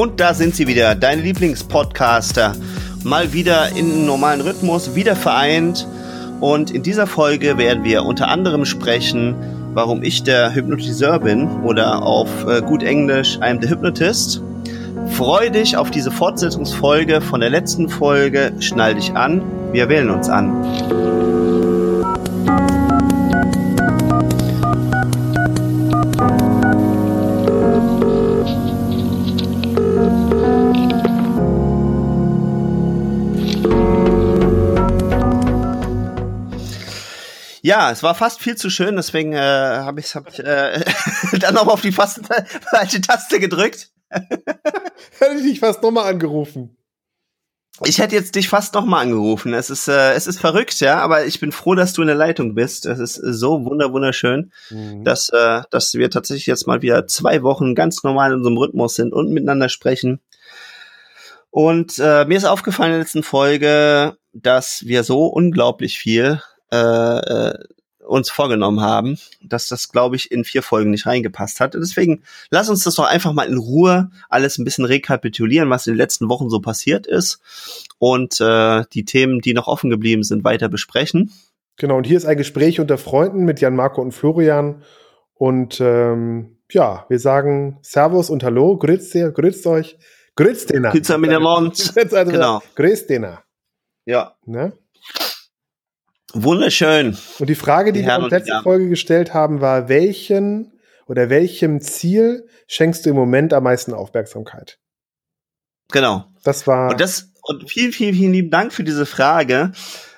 Und da sind sie wieder, deine Lieblingspodcaster. Mal wieder in normalen Rhythmus, wieder vereint. Und in dieser Folge werden wir unter anderem sprechen, warum ich der Hypnotiseur bin oder auf äh, gut Englisch I'm the Hypnotist. Freu dich auf diese Fortsetzungsfolge von der letzten Folge. Schnall dich an. Wir wählen uns an. Ja, es war fast viel zu schön, deswegen äh, habe ich, hab ich äh, dann noch auf die fast falsche Taste gedrückt. Hätte ich dich fast nochmal angerufen. Ich hätte jetzt dich fast nochmal angerufen. Es ist, äh, es ist verrückt, ja, aber ich bin froh, dass du in der Leitung bist. Es ist so wunder wunderschön, mhm. dass, äh, dass wir tatsächlich jetzt mal wieder zwei Wochen ganz normal in unserem Rhythmus sind und miteinander sprechen. Und äh, mir ist aufgefallen in der letzten Folge, dass wir so unglaublich viel äh, äh, uns vorgenommen haben, dass das, glaube ich, in vier Folgen nicht reingepasst hat. Deswegen lass uns das doch einfach mal in Ruhe alles ein bisschen rekapitulieren, was in den letzten Wochen so passiert ist und äh, die Themen, die noch offen geblieben sind, weiter besprechen. Genau, und hier ist ein Gespräch unter Freunden mit Jan Marco und Florian. Und ähm, ja, wir sagen Servus und Hallo, grüßt ihr, grüßt euch, grüßt dena. Grüßt miteinander. genau. Grüßt dena. Ja. Ne? Wunderschön. Und die Frage, die, die wir in der letzten Folge gestellt haben, war, welchen oder welchem Ziel schenkst du im Moment am meisten Aufmerksamkeit? Genau. Das war. Und das, und vielen, vielen, vielen lieben Dank für diese Frage,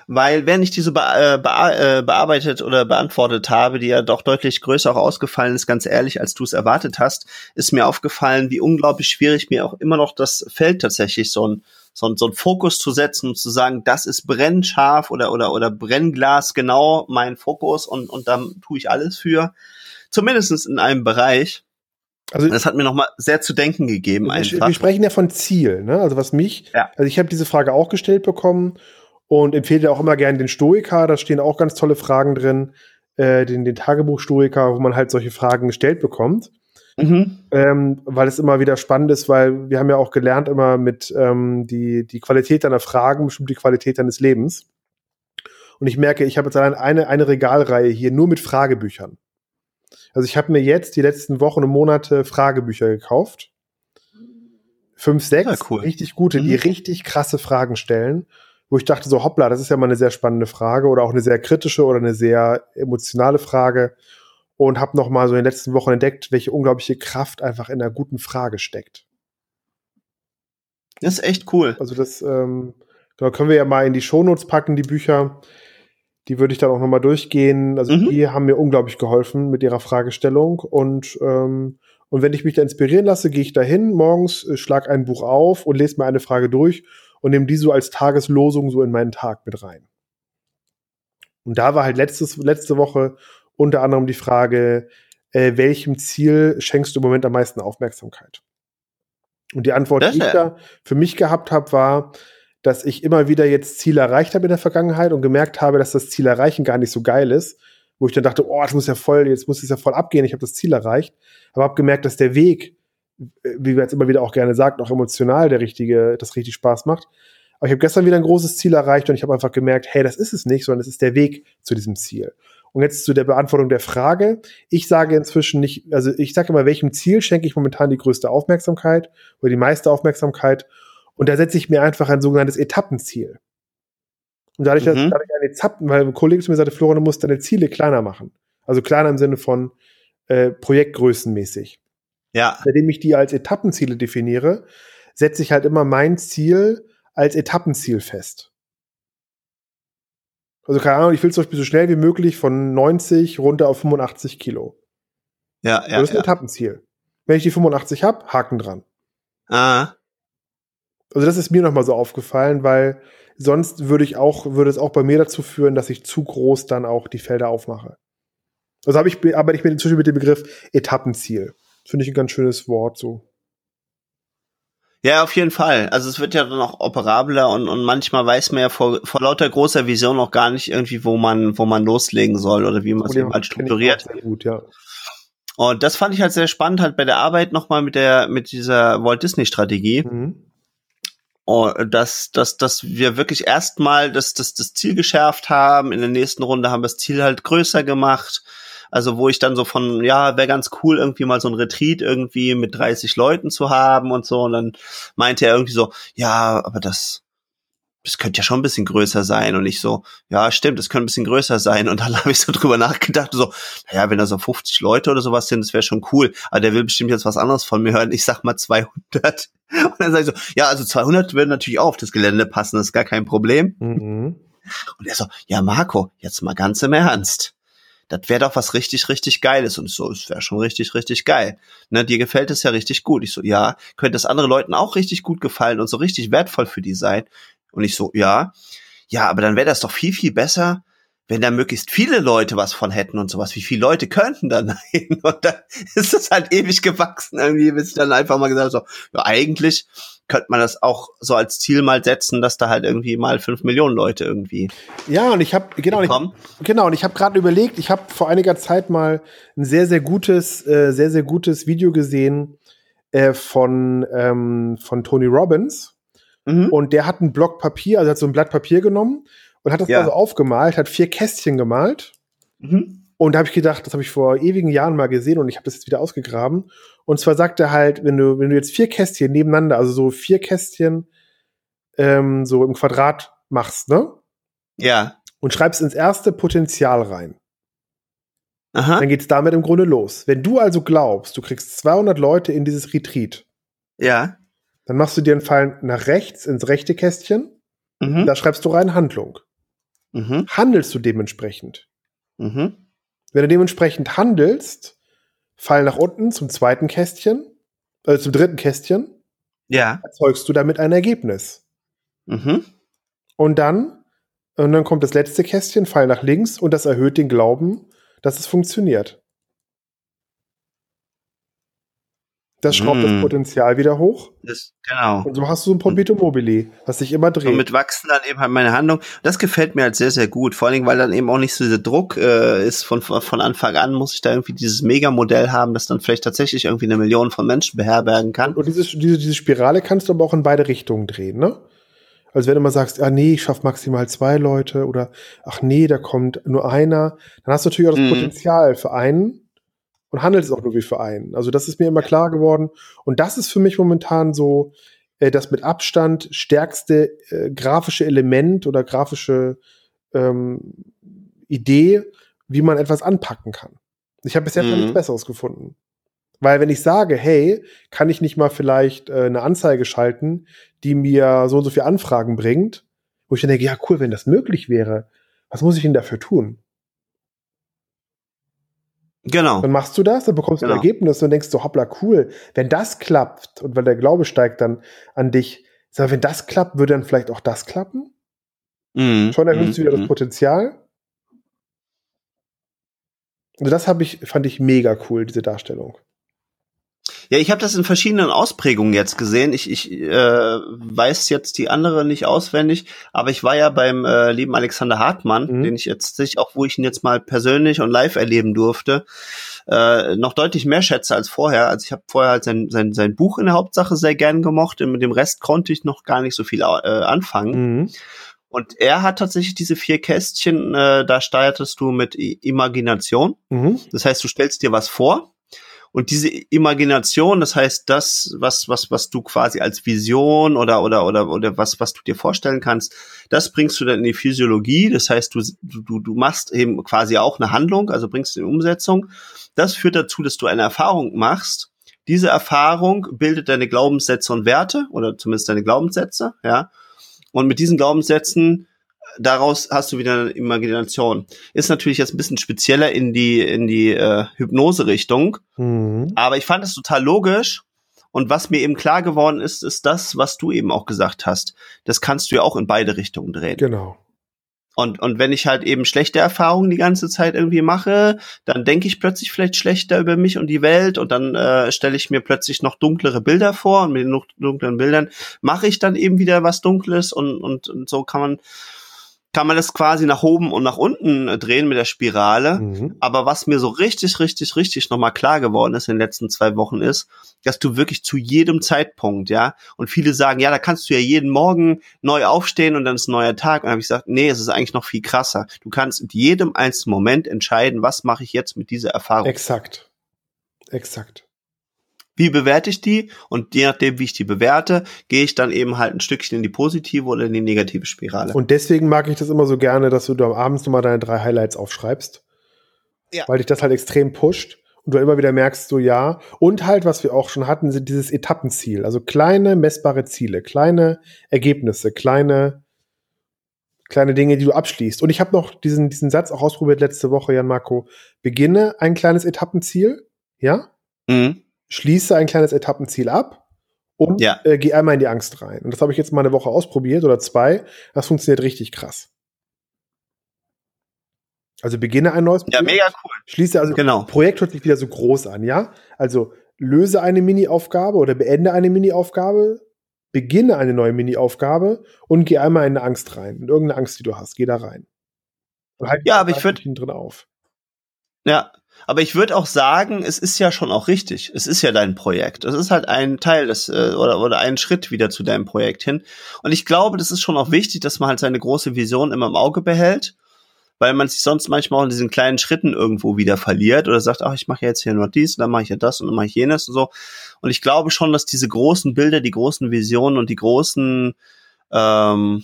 weil wenn ich diese be äh, be äh, bearbeitet oder beantwortet habe, die ja doch deutlich größer auch ausgefallen ist, ganz ehrlich, als du es erwartet hast, ist mir aufgefallen, wie unglaublich schwierig mir auch immer noch das fällt tatsächlich so ein so, so einen Fokus zu setzen und zu sagen, das ist brennscharf oder, oder, oder Brennglas genau mein Fokus und, und dann tue ich alles für. Zumindestens in einem Bereich. Also das hat mir nochmal sehr zu denken gegeben. Wir, einfach. wir sprechen ja von Ziel, ne? Also was mich, ja. also ich habe diese Frage auch gestellt bekommen und empfehle auch immer gerne den Stoiker. Da stehen auch ganz tolle Fragen drin, äh, den, den Tagebuch Stoiker, wo man halt solche Fragen gestellt bekommt. Mhm. Ähm, weil es immer wieder spannend ist, weil wir haben ja auch gelernt immer mit ähm, die, die Qualität deiner Fragen bestimmt die Qualität deines Lebens. Und ich merke, ich habe jetzt allein eine, eine Regalreihe hier nur mit Fragebüchern. Also ich habe mir jetzt die letzten Wochen und Monate Fragebücher gekauft. Fünf, sechs, ja, cool. richtig gute, mhm. die richtig krasse Fragen stellen, wo ich dachte so, hoppla, das ist ja mal eine sehr spannende Frage oder auch eine sehr kritische oder eine sehr emotionale Frage und habe noch mal so in den letzten Wochen entdeckt, welche unglaubliche Kraft einfach in einer guten Frage steckt. Das ist echt cool. Also das ähm, da können wir ja mal in die Shownotes packen, die Bücher. Die würde ich dann auch noch mal durchgehen. Also mhm. die haben mir unglaublich geholfen mit ihrer Fragestellung und ähm, und wenn ich mich da inspirieren lasse, gehe ich dahin morgens, äh, schlag ein Buch auf und lese mir eine Frage durch und nehme die so als Tageslosung so in meinen Tag mit rein. Und da war halt letztes, letzte Woche unter anderem die Frage, äh, welchem Ziel schenkst du im Moment am meisten Aufmerksamkeit? Und die Antwort, das die ich da für mich gehabt habe, war, dass ich immer wieder jetzt Ziele erreicht habe in der Vergangenheit und gemerkt habe, dass das Ziel erreichen gar nicht so geil ist, wo ich dann dachte, oh, das muss ja voll, jetzt muss es ja voll abgehen, ich habe das Ziel erreicht, aber habe gemerkt, dass der Weg, wie wir jetzt immer wieder auch gerne sagen, auch emotional der richtige, das richtig Spaß macht. Aber ich habe gestern wieder ein großes Ziel erreicht und ich habe einfach gemerkt, hey, das ist es nicht, sondern es ist der Weg zu diesem Ziel. Und jetzt zu der Beantwortung der Frage. Ich sage inzwischen nicht, also ich sage immer, welchem Ziel schenke ich momentan die größte Aufmerksamkeit oder die meiste Aufmerksamkeit. Und da setze ich mir einfach ein sogenanntes Etappenziel. Und dadurch, mhm. dass dadurch eine Etappen, weil ein Kollege zu mir sagte, Florian, du musst deine Ziele kleiner machen. Also kleiner im Sinne von äh, Projektgrößenmäßig. Ja. Seitdem ich die als Etappenziele definiere, setze ich halt immer mein Ziel als Etappenziel fest. Also keine Ahnung, ich will zum Beispiel so schnell wie möglich von 90 runter auf 85 Kilo. Ja, ja. Das ist ein ja. Etappenziel. Wenn ich die 85 habe, Haken dran. Ah. Also das ist mir nochmal so aufgefallen, weil sonst würde ich auch, würde es auch bei mir dazu führen, dass ich zu groß dann auch die Felder aufmache. Also habe ich, arbeite ich mir inzwischen mit dem Begriff Etappenziel. Finde ich ein ganz schönes Wort so. Ja, auf jeden Fall. Also es wird ja dann auch operabler und, und manchmal weiß man ja vor, vor lauter großer Vision noch gar nicht irgendwie, wo man, wo man loslegen soll oder wie man es mal strukturiert. Gut, ja. Und das fand ich halt sehr spannend, halt bei der Arbeit nochmal mit der, mit dieser Walt Disney Strategie. Mhm. Und dass, dass, dass wir wirklich erstmal das, das, das Ziel geschärft haben. In der nächsten Runde haben wir das Ziel halt größer gemacht. Also wo ich dann so von, ja, wäre ganz cool, irgendwie mal so ein Retreat irgendwie mit 30 Leuten zu haben und so. Und dann meinte er irgendwie so, ja, aber das, das könnte ja schon ein bisschen größer sein. Und ich so, ja, stimmt, das könnte ein bisschen größer sein. Und dann habe ich so drüber nachgedacht, so, naja, wenn da so 50 Leute oder sowas sind, das wäre schon cool. Aber der will bestimmt jetzt was anderes von mir hören. Ich sag mal 200. Und dann sage ich so, ja, also 200 würden natürlich auch auf das Gelände passen, das ist gar kein Problem. Mhm. Und er so, ja, Marco, jetzt mal ganz im Ernst. Das wäre doch was richtig, richtig Geiles. Und so, es wäre schon richtig, richtig geil. Ne, dir gefällt es ja richtig gut. Ich so, ja, könnte es anderen Leuten auch richtig gut gefallen und so richtig wertvoll für die sein. Und ich so, ja, ja, aber dann wäre das doch viel, viel besser, wenn da möglichst viele Leute was von hätten und sowas. Wie viele Leute könnten dann hin? Und dann ist es halt ewig gewachsen irgendwie, bis ich dann einfach mal gesagt habe, so, ja, eigentlich könnte man das auch so als Ziel mal setzen, dass da halt irgendwie mal fünf Millionen Leute irgendwie. Ja, und ich habe genau, ich, genau, und ich habe gerade überlegt, ich habe vor einiger Zeit mal ein sehr, sehr gutes, äh, sehr, sehr gutes Video gesehen äh, von ähm, von Tony Robbins Mhm. Und der hat ein Block Papier, also hat so ein Blatt Papier genommen und hat das ja. also aufgemalt, hat vier Kästchen gemalt. Mhm. Und da habe ich gedacht, das habe ich vor ewigen Jahren mal gesehen und ich habe das jetzt wieder ausgegraben. Und zwar sagt er halt, wenn du, wenn du jetzt vier Kästchen nebeneinander, also so vier Kästchen ähm, so im Quadrat machst, ne? Ja. Und schreibst ins erste Potenzial rein. Aha. Dann geht's damit im Grunde los. Wenn du also glaubst, du kriegst 200 Leute in dieses Retreat. Ja. Dann machst du dir einen Fall nach rechts ins rechte Kästchen. Mhm. Da schreibst du rein Handlung. Mhm. Handelst du dementsprechend? Mhm. Wenn du dementsprechend handelst, Fall nach unten zum zweiten Kästchen, äh, zum dritten Kästchen. Ja. Erzeugst du damit ein Ergebnis. Mhm. Und dann, und dann kommt das letzte Kästchen, Fall nach links und das erhöht den Glauben, dass es funktioniert. Das schraubt mm. das Potenzial wieder hoch. Das, genau. Und so hast du so ein Perpetuum mobile, was sich immer dreht. Und mit wachsen dann eben halt meine Handlung. Das gefällt mir halt sehr, sehr gut. Vor allen Dingen, weil dann eben auch nicht so dieser Druck äh, ist von, von Anfang an, muss ich da irgendwie dieses Megamodell haben, das dann vielleicht tatsächlich irgendwie eine Million von Menschen beherbergen kann. Und diese, diese, diese Spirale kannst du aber auch in beide Richtungen drehen, ne? Also wenn du mal sagst, ah nee, ich schaffe maximal zwei Leute oder ach nee, da kommt nur einer, dann hast du natürlich auch das mm. Potenzial für einen und handelt es auch nur wie für einen. Also das ist mir immer klar geworden. Und das ist für mich momentan so äh, das mit Abstand stärkste äh, grafische Element oder grafische ähm, Idee, wie man etwas anpacken kann. Ich habe bisher mhm. nichts Besseres gefunden. Weil wenn ich sage, hey, kann ich nicht mal vielleicht äh, eine Anzeige schalten, die mir so und so viele Anfragen bringt, wo ich dann denke, ja cool, wenn das möglich wäre, was muss ich denn dafür tun? Genau. Dann machst du das, dann bekommst du genau. ein Ergebnis und denkst so, hoppla, cool. Wenn das klappt und weil der Glaube steigt dann an dich, sag, wenn das klappt, würde dann vielleicht auch das klappen? Mhm. Schon erhöhst mhm. du wieder das mhm. Potenzial. Also das habe ich, fand ich mega cool, diese Darstellung. Ja, ich habe das in verschiedenen Ausprägungen jetzt gesehen. Ich, ich äh, weiß jetzt die andere nicht auswendig, aber ich war ja beim äh, lieben Alexander Hartmann, mhm. den ich jetzt sich auch, wo ich ihn jetzt mal persönlich und live erleben durfte, äh, noch deutlich mehr schätze als vorher. Also ich habe vorher halt sein, sein, sein Buch in der Hauptsache sehr gern gemocht und mit dem Rest konnte ich noch gar nicht so viel äh, anfangen. Mhm. Und er hat tatsächlich diese vier Kästchen, äh, da startest du mit I Imagination. Mhm. Das heißt, du stellst dir was vor und diese Imagination, das heißt, das, was, was, was du quasi als Vision oder, oder, oder, oder was, was du dir vorstellen kannst, das bringst du dann in die Physiologie. Das heißt, du, du, du machst eben quasi auch eine Handlung, also bringst in Umsetzung. Das führt dazu, dass du eine Erfahrung machst. Diese Erfahrung bildet deine Glaubenssätze und Werte oder zumindest deine Glaubenssätze, ja. Und mit diesen Glaubenssätzen daraus hast du wieder eine Imagination. Ist natürlich jetzt ein bisschen spezieller in die, in die äh, Hypnose-Richtung. Mhm. Aber ich fand es total logisch. Und was mir eben klar geworden ist, ist das, was du eben auch gesagt hast. Das kannst du ja auch in beide Richtungen drehen. Genau. Und, und wenn ich halt eben schlechte Erfahrungen die ganze Zeit irgendwie mache, dann denke ich plötzlich vielleicht schlechter über mich und die Welt und dann äh, stelle ich mir plötzlich noch dunklere Bilder vor und mit den dunklen Bildern mache ich dann eben wieder was Dunkles und, und, und so kann man kann man das quasi nach oben und nach unten äh, drehen mit der Spirale. Mhm. Aber was mir so richtig, richtig, richtig nochmal klar geworden ist in den letzten zwei Wochen ist, dass du wirklich zu jedem Zeitpunkt, ja, und viele sagen, ja, da kannst du ja jeden Morgen neu aufstehen und dann ist ein neuer Tag. Und habe ich gesagt, nee, es ist eigentlich noch viel krasser. Du kannst in jedem einzelnen Moment entscheiden, was mache ich jetzt mit dieser Erfahrung. Exakt. Exakt. Wie bewerte ich die? Und je nachdem, wie ich die bewerte, gehe ich dann eben halt ein Stückchen in die positive oder in die negative Spirale. Und deswegen mag ich das immer so gerne, dass du da abends nochmal deine drei Highlights aufschreibst. Ja. Weil dich das halt extrem pusht und du immer wieder merkst, so ja. Und halt, was wir auch schon hatten, sind dieses Etappenziel. Also kleine messbare Ziele, kleine Ergebnisse, kleine, kleine Dinge, die du abschließt. Und ich habe noch diesen, diesen Satz auch ausprobiert letzte Woche, Jan Marco. Beginne ein kleines Etappenziel, ja? Mhm schließe ein kleines Etappenziel ab und ja. äh, gehe einmal in die Angst rein. Und das habe ich jetzt mal eine Woche ausprobiert oder zwei. Das funktioniert richtig krass. Also beginne ein neues Projekt. Ja, mega cool. Schließe also genau. Projekt hört sich wieder so groß an, ja? Also löse eine Mini-Aufgabe oder beende eine Mini-Aufgabe, beginne eine neue Mini-Aufgabe und geh einmal in eine Angst rein. In irgendeine Angst, die du hast, geh da rein. Halt ja, aber ich würde drin auf. Ja, aber ich würde auch sagen, es ist ja schon auch richtig. Es ist ja dein Projekt. Es ist halt ein Teil des äh, oder oder ein Schritt wieder zu deinem Projekt hin. Und ich glaube, das ist schon auch wichtig, dass man halt seine große Vision immer im Auge behält, weil man sich sonst manchmal auch in diesen kleinen Schritten irgendwo wieder verliert oder sagt, ach, ich mache jetzt hier nur dies, dann mache ich ja das und dann mache ich jenes und so. Und ich glaube schon, dass diese großen Bilder, die großen Visionen und die großen ähm,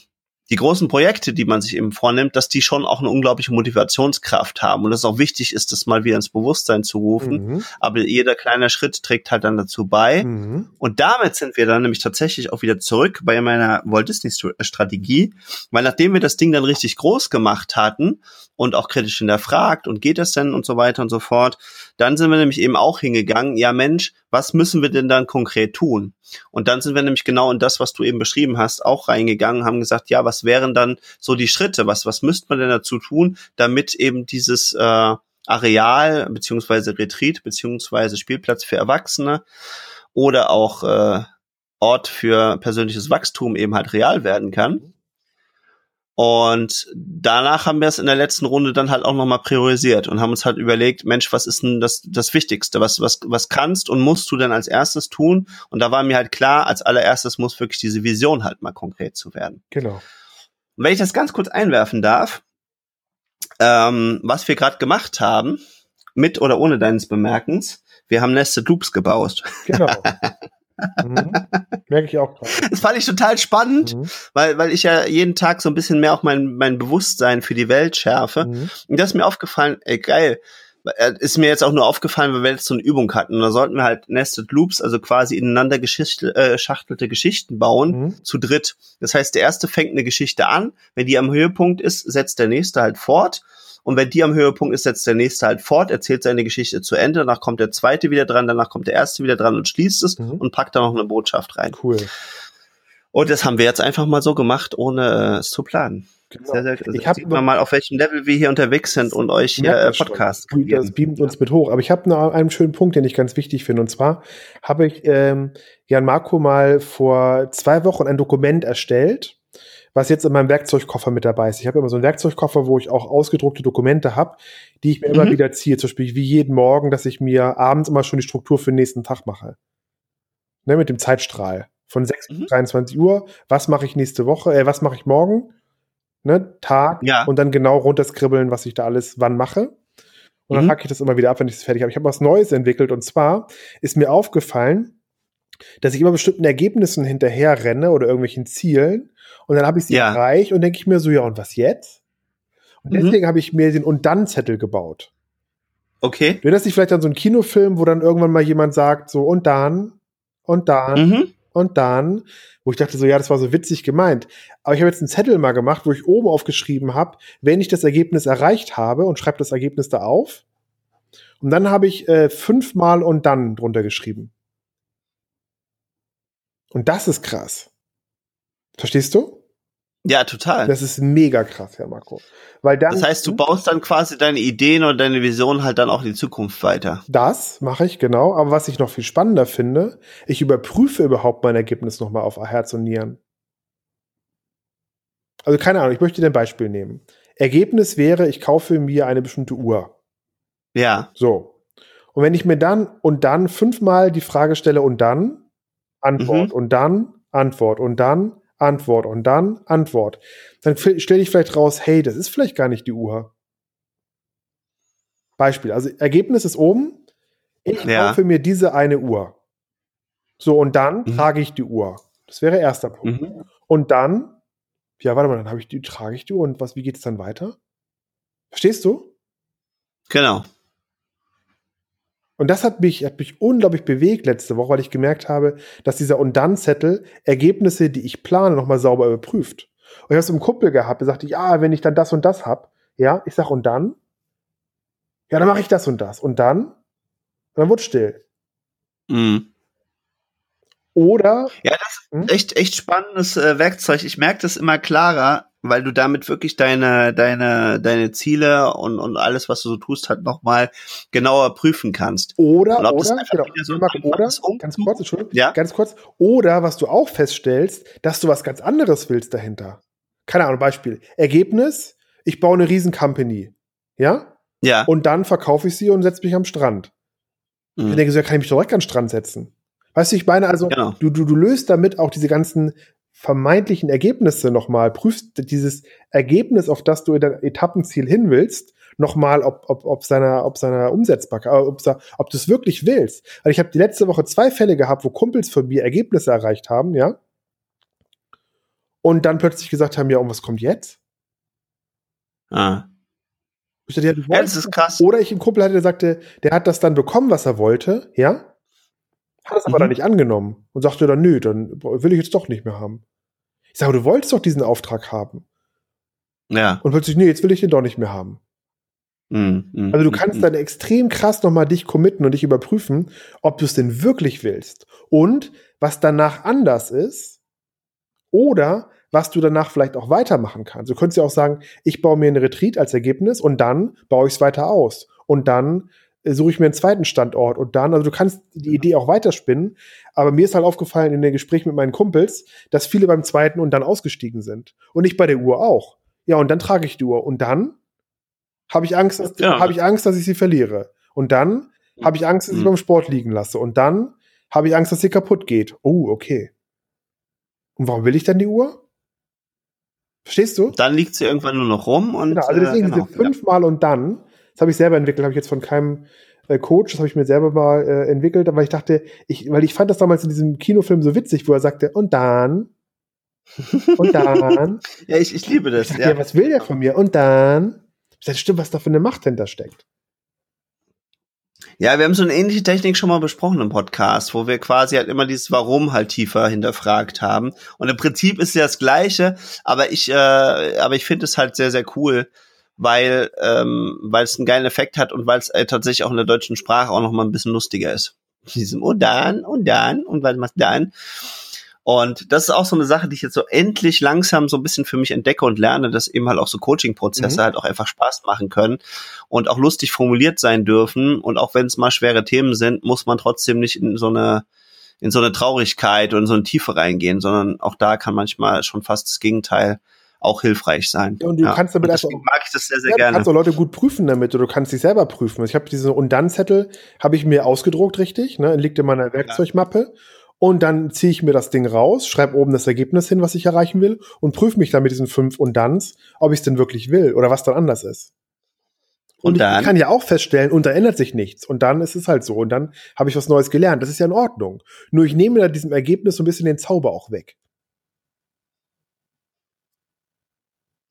die großen Projekte, die man sich eben vornimmt, dass die schon auch eine unglaubliche Motivationskraft haben und dass es auch wichtig ist, das mal wieder ins Bewusstsein zu rufen. Mhm. Aber jeder kleine Schritt trägt halt dann dazu bei. Mhm. Und damit sind wir dann nämlich tatsächlich auch wieder zurück bei meiner Walt Disney Strategie, weil nachdem wir das Ding dann richtig groß gemacht hatten und auch kritisch hinterfragt und geht das denn und so weiter und so fort, dann sind wir nämlich eben auch hingegangen, ja Mensch, was müssen wir denn dann konkret tun? Und dann sind wir nämlich genau in das, was du eben beschrieben hast, auch reingegangen, haben gesagt, ja, was wären dann so die Schritte? Was, was müsste man denn dazu tun, damit eben dieses äh, Areal beziehungsweise Retreat beziehungsweise Spielplatz für Erwachsene oder auch äh, Ort für persönliches Wachstum eben halt real werden kann. Und danach haben wir es in der letzten Runde dann halt auch nochmal priorisiert und haben uns halt überlegt, Mensch, was ist denn das, das Wichtigste? Was, was, was kannst und musst du denn als erstes tun? Und da war mir halt klar, als allererstes muss wirklich diese Vision halt mal konkret zu werden. Genau. Und wenn ich das ganz kurz einwerfen darf, ähm, was wir gerade gemacht haben, mit oder ohne deines Bemerkens, wir haben Nested Loops gebaut. Genau. Mhm. Merke ich auch gerade. Das fand ich total spannend, mhm. weil, weil ich ja jeden Tag so ein bisschen mehr auch mein, mein Bewusstsein für die Welt schärfe. Mhm. Und das ist mir aufgefallen, ey, geil. Äh, ist mir jetzt auch nur aufgefallen, weil wir jetzt so eine Übung hatten. Und da sollten wir halt Nested Loops, also quasi ineinander geschachtelte äh, Geschichten bauen, mhm. zu dritt. Das heißt, der erste fängt eine Geschichte an. Wenn die am Höhepunkt ist, setzt der nächste halt fort. Und wenn die am Höhepunkt ist, setzt der nächste halt fort, erzählt seine Geschichte zu Ende, danach kommt der zweite wieder dran, danach kommt der erste wieder dran und schließt es mhm. und packt da noch eine Botschaft rein. Cool. Und das haben wir jetzt einfach mal so gemacht, ohne es zu planen. Genau. Sehr, sehr, also ich man mal, auf welchem Level wir hier unterwegs sind und euch hier äh, Podcast Das beamt uns mit hoch. Aber ich habe noch einen schönen Punkt, den ich ganz wichtig finde. Und zwar habe ich ähm, Jan Marco mal vor zwei Wochen ein Dokument erstellt was jetzt in meinem Werkzeugkoffer mit dabei ist. Ich habe immer so einen Werkzeugkoffer, wo ich auch ausgedruckte Dokumente habe, die ich mir mhm. immer wieder ziehe. Zum Beispiel wie jeden Morgen, dass ich mir abends immer schon die Struktur für den nächsten Tag mache. Ne, mit dem Zeitstrahl. Von 6 mhm. bis 23 Uhr. Was mache ich nächste Woche? Äh, was mache ich morgen? Ne, Tag. Ja. Und dann genau runterskribbeln, was ich da alles wann mache. Und dann mhm. hacke ich das immer wieder ab, wenn ich es fertig habe. Ich habe was Neues entwickelt und zwar ist mir aufgefallen, dass ich immer bestimmten Ergebnissen hinterher renne oder irgendwelchen Zielen und dann habe ich sie ja. erreicht und denke ich mir so, ja, und was jetzt? Und mhm. deswegen habe ich mir den und dann Zettel gebaut. Okay. Wäre das nicht vielleicht dann so ein Kinofilm, wo dann irgendwann mal jemand sagt, so und dann und dann mhm. und dann, wo ich dachte so, ja, das war so witzig gemeint. Aber ich habe jetzt einen Zettel mal gemacht, wo ich oben aufgeschrieben habe, wenn ich das Ergebnis erreicht habe und schreibe das Ergebnis da auf. Und dann habe ich äh, fünfmal und dann drunter geschrieben. Und das ist krass. Verstehst du? Ja, total. Das ist mega krass, Herr Marco. Weil dann, das heißt, du baust dann quasi deine Ideen oder deine Vision halt dann auch in die Zukunft weiter. Das mache ich, genau. Aber was ich noch viel spannender finde, ich überprüfe überhaupt mein Ergebnis nochmal auf Herz und Nieren. Also keine Ahnung, ich möchte dir ein Beispiel nehmen. Ergebnis wäre, ich kaufe mir eine bestimmte Uhr. Ja. So. Und wenn ich mir dann und dann fünfmal die Frage stelle und dann Antwort mhm. und dann Antwort und dann Antwort und dann Antwort, dann stelle ich vielleicht raus, hey, das ist vielleicht gar nicht die Uhr. Beispiel, also Ergebnis ist oben, ich ja. kaufe mir diese eine Uhr. So, und dann mhm. trage ich die Uhr. Das wäre erster Punkt. Mhm. Und dann, ja, warte mal, dann habe ich die, trage ich die Uhr und was, wie geht es dann weiter? Verstehst du? Genau. Und das hat mich, hat mich unglaublich bewegt letzte Woche, weil ich gemerkt habe, dass dieser und dann Zettel Ergebnisse, die ich plane, nochmal sauber überprüft. Und ich habe es einem Kumpel gehabt, der sagte, ja, wenn ich dann das und das hab, ja, ich sag und dann? Ja, dann mache ich das und das. Und dann? Und dann wurde still. Mhm. Oder. Ja, das ist hm? echt, echt spannendes äh, Werkzeug. Ich merke das immer klarer, weil du damit wirklich deine, deine, deine Ziele und, und alles, was du so tust, halt nochmal genauer prüfen kannst. Oder, oder, genau, so oder, ganz kurz, Entschuldigung, ja? ganz kurz, oder was du auch feststellst, dass du was ganz anderes willst dahinter. Keine Ahnung, Beispiel. Ergebnis, ich baue eine riesen Company. Ja? Ja. Und dann verkaufe ich sie und setze mich am Strand. Mhm. Ich denke, so ja, kann ich mich direkt an den Strand setzen. Weißt du, ich meine also, genau. du, du, du löst damit auch diese ganzen vermeintlichen Ergebnisse nochmal, prüfst dieses Ergebnis, auf das du in dein Etappenziel hin willst, nochmal, ob, ob, ob seiner, ob seiner Umsetzbarkeit, äh, ob, ob du es wirklich willst. Also ich habe die letzte Woche zwei Fälle gehabt, wo Kumpels von mir Ergebnisse erreicht haben, ja. Und dann plötzlich gesagt haben, ja, und was kommt jetzt? Ah. Ich dachte, ja, ja, das ist krass. Oder ich einen Kumpel hatte, der sagte, der hat das dann bekommen, was er wollte, ja hat es aber mhm. dann nicht angenommen und sagte dann, nö, dann will ich jetzt doch nicht mehr haben. Ich sage, du wolltest doch diesen Auftrag haben. Ja. Und plötzlich, nee, jetzt will ich den doch nicht mehr haben. Mhm. mhm also du mhm, kannst mhm. dann extrem krass nochmal dich committen und dich überprüfen, ob du es denn wirklich willst. Und was danach anders ist oder was du danach vielleicht auch weitermachen kannst. Du könntest ja auch sagen, ich baue mir einen Retreat als Ergebnis und dann baue ich es weiter aus. Und dann suche ich mir einen zweiten Standort und dann, also du kannst die Idee auch weiterspinnen, aber mir ist halt aufgefallen in den Gesprächen mit meinen Kumpels, dass viele beim zweiten und dann ausgestiegen sind. Und ich bei der Uhr auch. Ja, und dann trage ich die Uhr und dann habe ich Angst, dass, ja. habe ich Angst, dass ich sie verliere. Und dann habe ich Angst, dass ich mhm. beim Sport liegen lasse. Und dann habe ich Angst, dass sie kaputt geht. Oh, okay. Und warum will ich dann die Uhr? Verstehst du? Dann liegt sie irgendwann nur noch rum und. Genau, also deswegen äh, genau, diese fünfmal ja. und dann das habe ich selber entwickelt, habe ich jetzt von keinem äh, Coach, das habe ich mir selber mal äh, entwickelt, weil ich dachte, ich, weil ich fand das damals in diesem Kinofilm so witzig, wo er sagte, und dann, und dann. ja, ich, ich liebe das. Ich dachte, ja. ja. was will der von mir? Und dann. Ich dachte, stimmt, was da für eine Macht hinter steckt. Ja, wir haben so eine ähnliche Technik schon mal besprochen im Podcast, wo wir quasi halt immer dieses Warum halt tiefer hinterfragt haben. Und im Prinzip ist ja das Gleiche, aber ich, äh, aber ich finde es halt sehr, sehr cool, weil ähm, weil es einen geilen Effekt hat und weil es äh, tatsächlich auch in der deutschen Sprache auch noch mal ein bisschen lustiger ist. Diesem und dann und dann und was machst dann? Und das ist auch so eine Sache, die ich jetzt so endlich langsam so ein bisschen für mich entdecke und lerne, dass eben halt auch so Coaching-Prozesse mhm. halt auch einfach Spaß machen können und auch lustig formuliert sein dürfen. Und auch wenn es mal schwere Themen sind, muss man trotzdem nicht in so eine in so eine Traurigkeit und so eine Tiefe reingehen, sondern auch da kann manchmal schon fast das Gegenteil auch hilfreich sein. Und du ja. kannst damit also, mag ich das sehr, sehr ja, gerne. Du kannst auch Leute gut prüfen damit oder du kannst dich selber prüfen. Ich habe diese und dann Zettel habe ich mir ausgedruckt richtig, ne, liegt in meiner Werkzeugmappe. Und dann ziehe ich mir das Ding raus, schreibe oben das Ergebnis hin, was ich erreichen will, und prüfe mich dann mit diesen fünf und Danns, ob ich es denn wirklich will oder was dann anders ist. Und, und dann? ich kann ja auch feststellen, und da ändert sich nichts. Und dann ist es halt so. Und dann habe ich was Neues gelernt. Das ist ja in Ordnung. Nur ich nehme da diesem Ergebnis so ein bisschen den Zauber auch weg.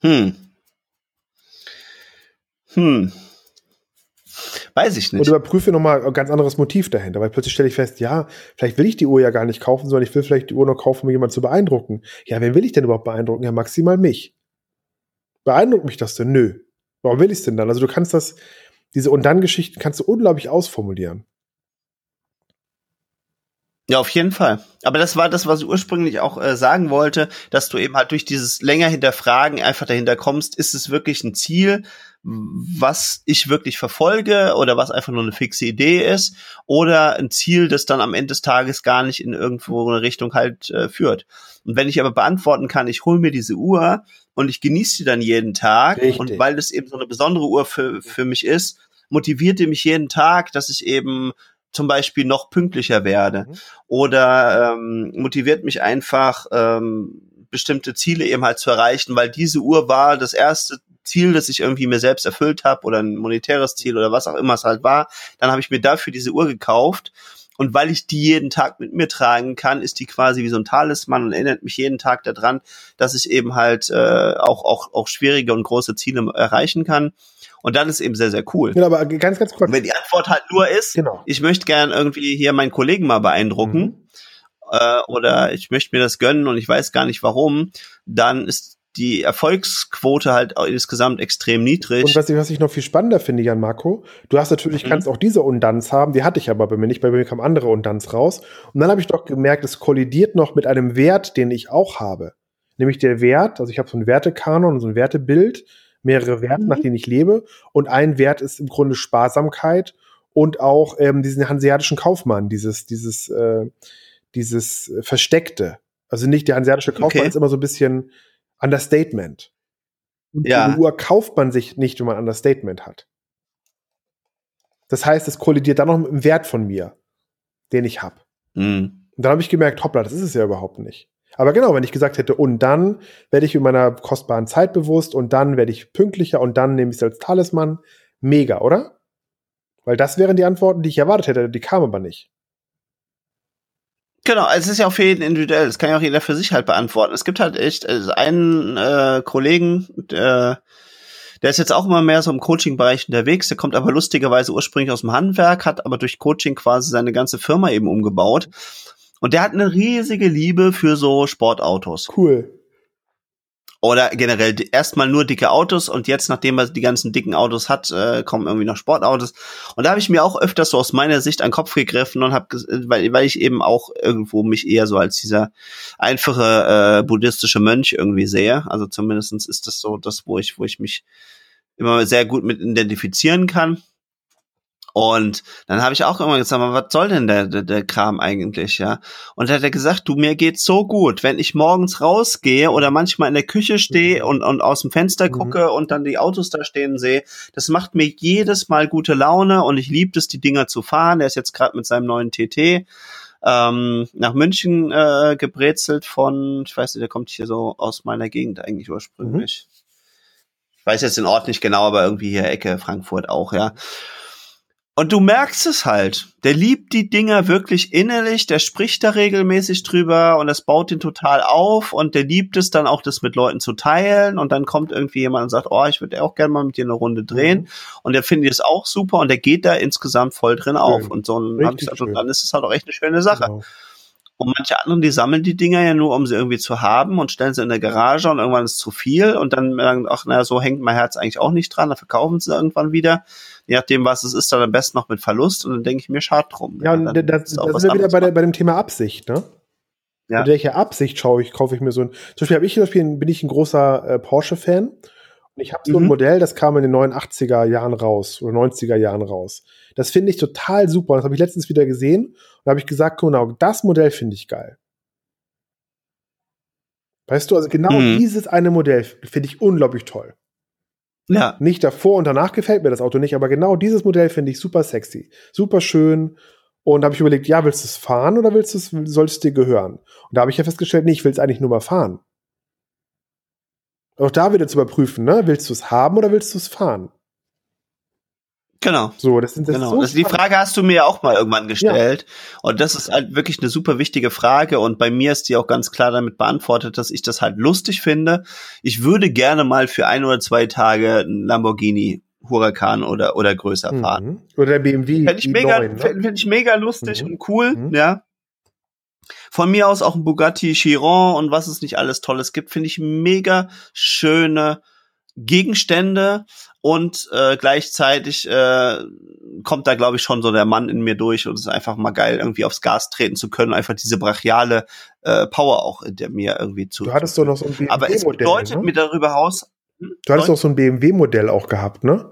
Hm. Hm. Weiß ich nicht. Und überprüfe nochmal ein ganz anderes Motiv dahinter, weil plötzlich stelle ich fest, ja, vielleicht will ich die Uhr ja gar nicht kaufen, sondern ich will vielleicht die Uhr nur kaufen, um jemanden zu beeindrucken. Ja, wen will ich denn überhaupt beeindrucken? Ja, maximal mich. Beeindruckt mich das denn? Nö. Warum will ich es denn dann? Also du kannst das, diese und dann Geschichten kannst du unglaublich ausformulieren. Ja, auf jeden Fall. Aber das war das, was ich ursprünglich auch äh, sagen wollte, dass du eben halt durch dieses länger hinterfragen einfach dahinter kommst, ist es wirklich ein Ziel, was ich wirklich verfolge oder was einfach nur eine fixe Idee ist oder ein Ziel, das dann am Ende des Tages gar nicht in irgendwo eine Richtung halt äh, führt. Und wenn ich aber beantworten kann, ich hole mir diese Uhr und ich genieße die dann jeden Tag Richtig. und weil das eben so eine besondere Uhr für, für mich ist, motiviert die mich jeden Tag, dass ich eben zum Beispiel noch pünktlicher werde mhm. oder ähm, motiviert mich einfach ähm, bestimmte Ziele eben halt zu erreichen, weil diese Uhr war das erste Ziel, das ich irgendwie mir selbst erfüllt habe oder ein monetäres Ziel oder was auch immer es halt war. Dann habe ich mir dafür diese Uhr gekauft und weil ich die jeden Tag mit mir tragen kann, ist die quasi wie so ein Talisman und erinnert mich jeden Tag daran, dass ich eben halt äh, auch, auch, auch schwierige und große Ziele erreichen kann. Und dann ist eben sehr, sehr cool. Genau, aber ganz, ganz kurz. wenn die Antwort halt nur ist, genau. ich möchte gern irgendwie hier meinen Kollegen mal beeindrucken, mhm. äh, oder ich möchte mir das gönnen und ich weiß gar nicht warum, dann ist die Erfolgsquote halt insgesamt extrem niedrig. Und was ich, was ich noch viel spannender finde, Jan Marco, du hast natürlich, mhm. kannst auch diese Undanz haben, die hatte ich aber bei mir nicht, bei mir kam andere Undanz raus. Und dann habe ich doch gemerkt, es kollidiert noch mit einem Wert, den ich auch habe. Nämlich der Wert, also ich habe so ein Wertekanon, so ein Wertebild, mehrere Werte, mhm. nach denen ich lebe. Und ein Wert ist im Grunde Sparsamkeit und auch ähm, diesen hanseatischen Kaufmann, dieses, dieses, äh, dieses Versteckte. Also nicht der hanseatische Kaufmann okay. ist immer so ein bisschen Understatement. Und ja. eine Uhr kauft man sich nicht, wenn man Understatement hat. Das heißt, es kollidiert dann noch mit dem Wert von mir, den ich habe. Mhm. Und dann habe ich gemerkt, hoppla, das ist es ja überhaupt nicht. Aber genau, wenn ich gesagt hätte, und dann werde ich in meiner kostbaren Zeit bewusst und dann werde ich pünktlicher und dann nehme ich es als Talisman, mega, oder? Weil das wären die Antworten, die ich erwartet hätte, die kamen aber nicht. Genau, es ist ja auch für jeden individuell. Das kann ja auch jeder für sich halt beantworten. Es gibt halt echt also einen äh, Kollegen, der, der ist jetzt auch immer mehr so im Coaching-Bereich unterwegs. Der kommt aber lustigerweise ursprünglich aus dem Handwerk, hat aber durch Coaching quasi seine ganze Firma eben umgebaut. Und der hat eine riesige Liebe für so Sportautos. Cool. Oder generell erstmal nur dicke Autos und jetzt, nachdem er die ganzen dicken Autos hat, äh, kommen irgendwie noch Sportautos. Und da habe ich mir auch öfters so aus meiner Sicht an den Kopf gegriffen und habe, weil, weil ich eben auch irgendwo mich eher so als dieser einfache äh, buddhistische Mönch irgendwie sehe. Also zumindestens ist das so das, wo ich, wo ich mich immer sehr gut mit identifizieren kann. Und dann habe ich auch immer gesagt, was soll denn der, der, der Kram eigentlich, ja? Und dann hat er gesagt, du, mir geht's so gut, wenn ich morgens rausgehe oder manchmal in der Küche stehe mhm. und, und aus dem Fenster mhm. gucke und dann die Autos da stehen sehe, das macht mir jedes Mal gute Laune und ich liebe es, die Dinger zu fahren. Er ist jetzt gerade mit seinem neuen TT ähm, nach München äh, gebrezelt von, ich weiß nicht, der kommt hier so aus meiner Gegend eigentlich ursprünglich. Mhm. Ich weiß jetzt den Ort nicht genau, aber irgendwie hier Ecke Frankfurt auch, ja. Und du merkst es halt. Der liebt die Dinger wirklich innerlich, der spricht da regelmäßig drüber und das baut ihn total auf und der liebt es dann auch, das mit Leuten zu teilen und dann kommt irgendwie jemand und sagt, oh, ich würde auch gerne mal mit dir eine Runde drehen mhm. und der findet es auch super und der geht da insgesamt voll drin auf und so und dann, gesagt, und dann ist es halt auch echt eine schöne Sache. Genau. Und manche anderen, die sammeln die Dinger ja nur, um sie irgendwie zu haben und stellen sie in der Garage und irgendwann ist es zu viel und dann sagen, ach, naja, so hängt mein Herz eigentlich auch nicht dran, dann verkaufen sie irgendwann wieder. Je nachdem, was es ist, dann am besten noch mit Verlust und dann denke ich mir, schade drum. Ja, und da, da, da sind wir wieder bei, der, bei dem Thema Absicht, ne? Ja. Mit welcher Absicht schaue ich, kaufe ich mir so ein. Zum Beispiel, habe ich zum Beispiel, bin ich ein großer äh, Porsche-Fan und ich habe so ein mhm. Modell, das kam in den 89er Jahren raus oder 90er Jahren raus. Das finde ich total super. Das habe ich letztens wieder gesehen und da habe ich gesagt, genau, das Modell finde ich geil. Weißt du, also genau mhm. dieses eine Modell finde ich unglaublich toll. Ja. Nicht davor und danach gefällt mir das Auto nicht, aber genau dieses Modell finde ich super sexy, super schön. Und da habe ich überlegt, ja, willst du es fahren oder willst du es, soll es dir gehören? Und da habe ich ja festgestellt, nee, ich will es eigentlich nur mal fahren. Auch da wieder zu überprüfen, ne? Willst du es haben oder willst du es fahren? Genau. So, das sind das genau. So das, die Frage hast du mir auch mal irgendwann gestellt. Ja. Und das ist halt wirklich eine super wichtige Frage. Und bei mir ist die auch ganz klar damit beantwortet, dass ich das halt lustig finde. Ich würde gerne mal für ein oder zwei Tage ein Lamborghini Huracan oder, oder größer mhm. fahren. Oder BMW. Fände ich, mega, ne? fänd, fänd ich mega lustig mhm. und cool, mhm. ja. Von mir aus auch ein Bugatti Chiron und was es nicht alles Tolles gibt, finde ich mega schöne Gegenstände und äh, gleichzeitig äh, kommt da glaube ich schon so der Mann in mir durch und es ist einfach mal geil irgendwie aufs Gas treten zu können, einfach diese brachiale äh, Power auch in der mir irgendwie zu. Du hattest doch noch so ein BMW Aber es bedeutet ne? mir darüber hinaus Du hattest auch so ein BMW-Modell auch gehabt, ne?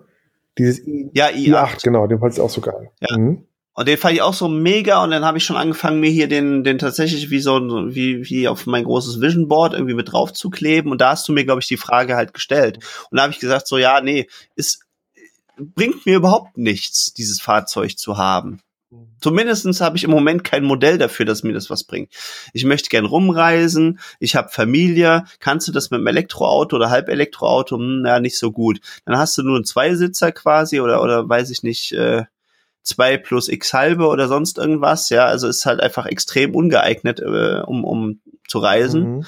Dieses I ja, i8. i8, genau, den fandst du auch so geil. Ja. Mhm. Und den fand ich auch so mega und dann habe ich schon angefangen, mir hier den, den tatsächlich wie so wie, wie auf mein großes Vision Board irgendwie mit drauf zu kleben. Und da hast du mir, glaube ich, die Frage halt gestellt. Und da habe ich gesagt, so ja, nee, ist bringt mir überhaupt nichts, dieses Fahrzeug zu haben. Zumindestens habe ich im Moment kein Modell dafür, dass mir das was bringt. Ich möchte gern rumreisen, ich habe Familie, kannst du das mit einem Elektroauto oder Halbelektroauto? Hm, ja, nicht so gut. Dann hast du nur einen Zweisitzer quasi oder, oder weiß ich nicht, äh, zwei plus x halbe oder sonst irgendwas. Ja, also ist halt einfach extrem ungeeignet, äh, um, um zu reisen. Mhm.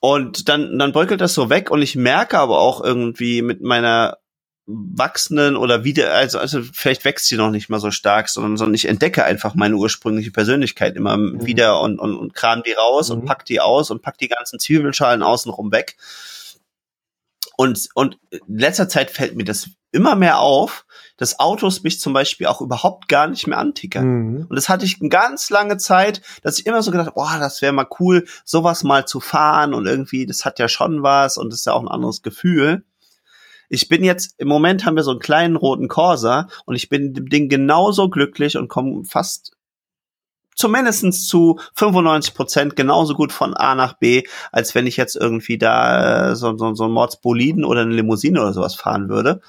Und dann, dann bröckelt das so weg und ich merke aber auch irgendwie mit meiner wachsenden oder wieder, also, also vielleicht wächst sie noch nicht mal so stark, sondern, sondern ich entdecke einfach meine ursprüngliche Persönlichkeit immer mhm. wieder und, und, und kram die raus mhm. und pack die aus und pack die ganzen Zwiebelschalen außenrum weg. Und, und in letzter Zeit fällt mir das immer mehr auf, dass Autos mich zum Beispiel auch überhaupt gar nicht mehr antickern. Mhm. Und das hatte ich eine ganz lange Zeit, dass ich immer so gedacht, boah, das wäre mal cool, sowas mal zu fahren und irgendwie, das hat ja schon was und das ist ja auch ein anderes Gefühl. Ich bin jetzt, im Moment haben wir so einen kleinen roten Corsa und ich bin dem Ding genauso glücklich und komme fast zumindestens zu 95 Prozent genauso gut von A nach B, als wenn ich jetzt irgendwie da äh, so, so, so ein Mordsboliden oder eine Limousine oder sowas fahren würde.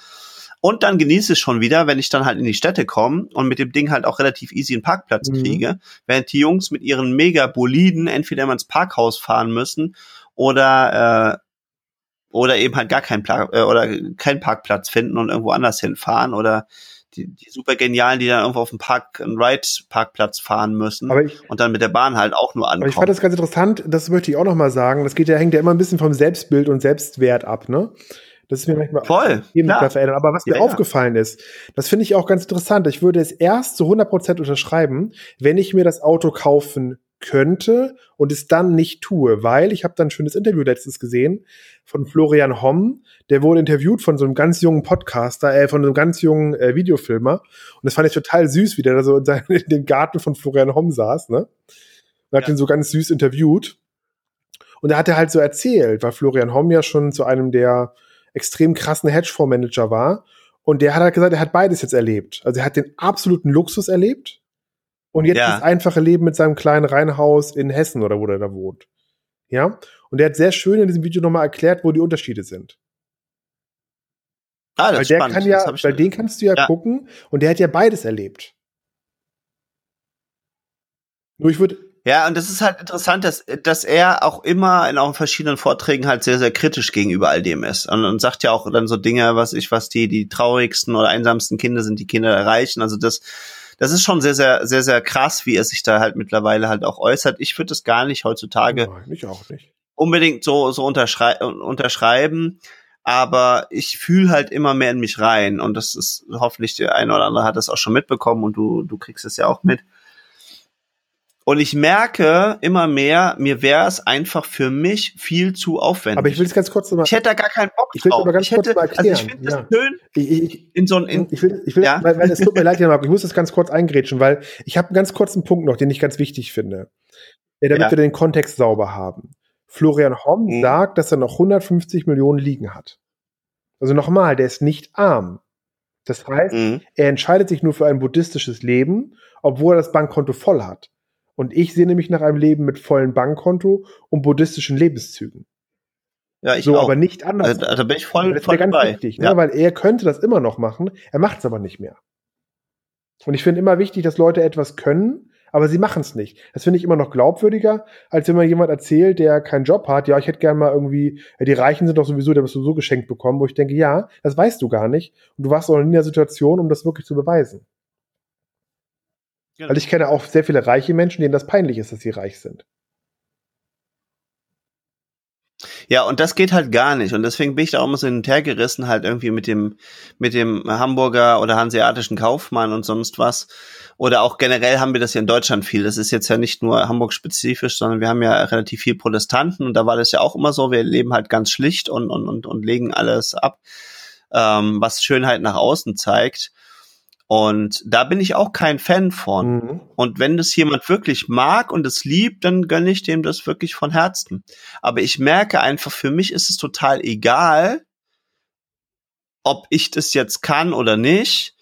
Und dann genieße ich schon wieder, wenn ich dann halt in die Städte komme und mit dem Ding halt auch relativ easy einen Parkplatz mhm. kriege, während die Jungs mit ihren Mega-Boliden entweder immer ins Parkhaus fahren müssen oder äh, oder eben halt gar keinen Pla äh, oder keinen Parkplatz finden und irgendwo anders hinfahren oder die, die super genialen, die dann irgendwo auf dem Park, einen Ride-Parkplatz fahren müssen ich, und dann mit der Bahn halt auch nur ankommen. Aber ich fand das ganz interessant, das möchte ich auch nochmal sagen. Das geht ja, hängt ja immer ein bisschen vom Selbstbild und Selbstwert ab, ne? Das ist mir manchmal Voll, klar. verändern. Aber was mir ja, aufgefallen ist, das finde ich auch ganz interessant. Ich würde es erst zu 100% unterschreiben, wenn ich mir das Auto kaufen könnte und es dann nicht tue, weil ich habe dann ein schönes Interview letztens gesehen von Florian Homm, der wurde interviewt von so einem ganz jungen Podcaster, äh, von einem ganz jungen äh, Videofilmer und das fand ich total süß, wie der da so in, seinem, in dem Garten von Florian Homm saß, ne? Und hat ja. ihn so ganz süß interviewt und da hat er halt so erzählt, weil Florian Homm ja schon zu einem der extrem krassen Hedgefondsmanager war und der hat halt gesagt, er hat beides jetzt erlebt. Also er hat den absoluten Luxus erlebt und jetzt ja. das einfache Leben mit seinem kleinen Reihenhaus in Hessen oder wo der da wohnt. Ja. Und er hat sehr schön in diesem Video nochmal erklärt, wo die Unterschiede sind. Ah, das weil ist der spannend. kann ja, weil den kannst du ja, ja, gucken und der hat ja beides erlebt. Nur ich würde. Ja, und das ist halt interessant, dass, dass er auch immer in auch in verschiedenen Vorträgen halt sehr, sehr kritisch gegenüber all dem ist. Und, und sagt ja auch dann so Dinge, was ich, was die, die traurigsten oder einsamsten Kinder sind, die Kinder erreichen. Also das, das ist schon sehr, sehr, sehr, sehr krass, wie er sich da halt mittlerweile halt auch äußert. Ich würde das gar nicht heutzutage Nein, ich auch nicht. unbedingt so, so unterschrei unterschreiben. Aber ich fühle halt immer mehr in mich rein. Und das ist hoffentlich der eine oder andere hat das auch schon mitbekommen und du, du kriegst es ja auch mit und ich merke immer mehr, mir wäre es einfach für mich viel zu aufwendig. Aber ich will es ganz kurz nochmal. Ich hätte da gar keinen Bock ich will Aber ganz ich hätte, kurz mal erklären. Also ich finde ja. das schön. Ich, ich, in so ein, ich will, ich will, ja? weil, weil es tut mir leid, Marc, ich muss das ganz kurz eingrätschen, weil ich habe einen ganz kurzen Punkt noch, den ich ganz wichtig finde. Damit ja. wir den Kontext sauber haben. Florian Homm mhm. sagt, dass er noch 150 Millionen liegen hat. Also nochmal, der ist nicht arm. Das heißt, mhm. er entscheidet sich nur für ein buddhistisches Leben, obwohl er das Bankkonto voll hat. Und ich sehne mich nach einem Leben mit vollem Bankkonto und buddhistischen Lebenszügen. Ja, ich so, auch. aber nicht anders. Also, da bin ich voll, das voll ganz dabei. wichtig, ne? ja. weil er könnte das immer noch machen, er macht es aber nicht mehr. Und ich finde immer wichtig, dass Leute etwas können, aber sie machen es nicht. Das finde ich immer noch glaubwürdiger, als wenn man jemand erzählt, der keinen Job hat, ja, ich hätte gerne mal irgendwie, ja, die Reichen sind doch sowieso, der wirst du so geschenkt bekommen, wo ich denke, ja, das weißt du gar nicht. Und du warst auch in der Situation, um das wirklich zu beweisen. Genau. Weil ich kenne auch sehr viele reiche Menschen, denen das peinlich ist, dass sie reich sind. Ja, und das geht halt gar nicht. Und deswegen bin ich da auch immer so hin und her gerissen, halt irgendwie mit dem, mit dem Hamburger oder hanseatischen Kaufmann und sonst was. Oder auch generell haben wir das ja in Deutschland viel. Das ist jetzt ja nicht nur Hamburg-spezifisch, sondern wir haben ja relativ viel Protestanten und da war das ja auch immer so. Wir leben halt ganz schlicht und, und, und, und legen alles ab, ähm, was Schönheit nach außen zeigt. Und da bin ich auch kein Fan von. Mhm. Und wenn das jemand wirklich mag und es liebt, dann gönne ich dem das wirklich von Herzen. Aber ich merke einfach, für mich ist es total egal, ob ich das jetzt kann oder nicht,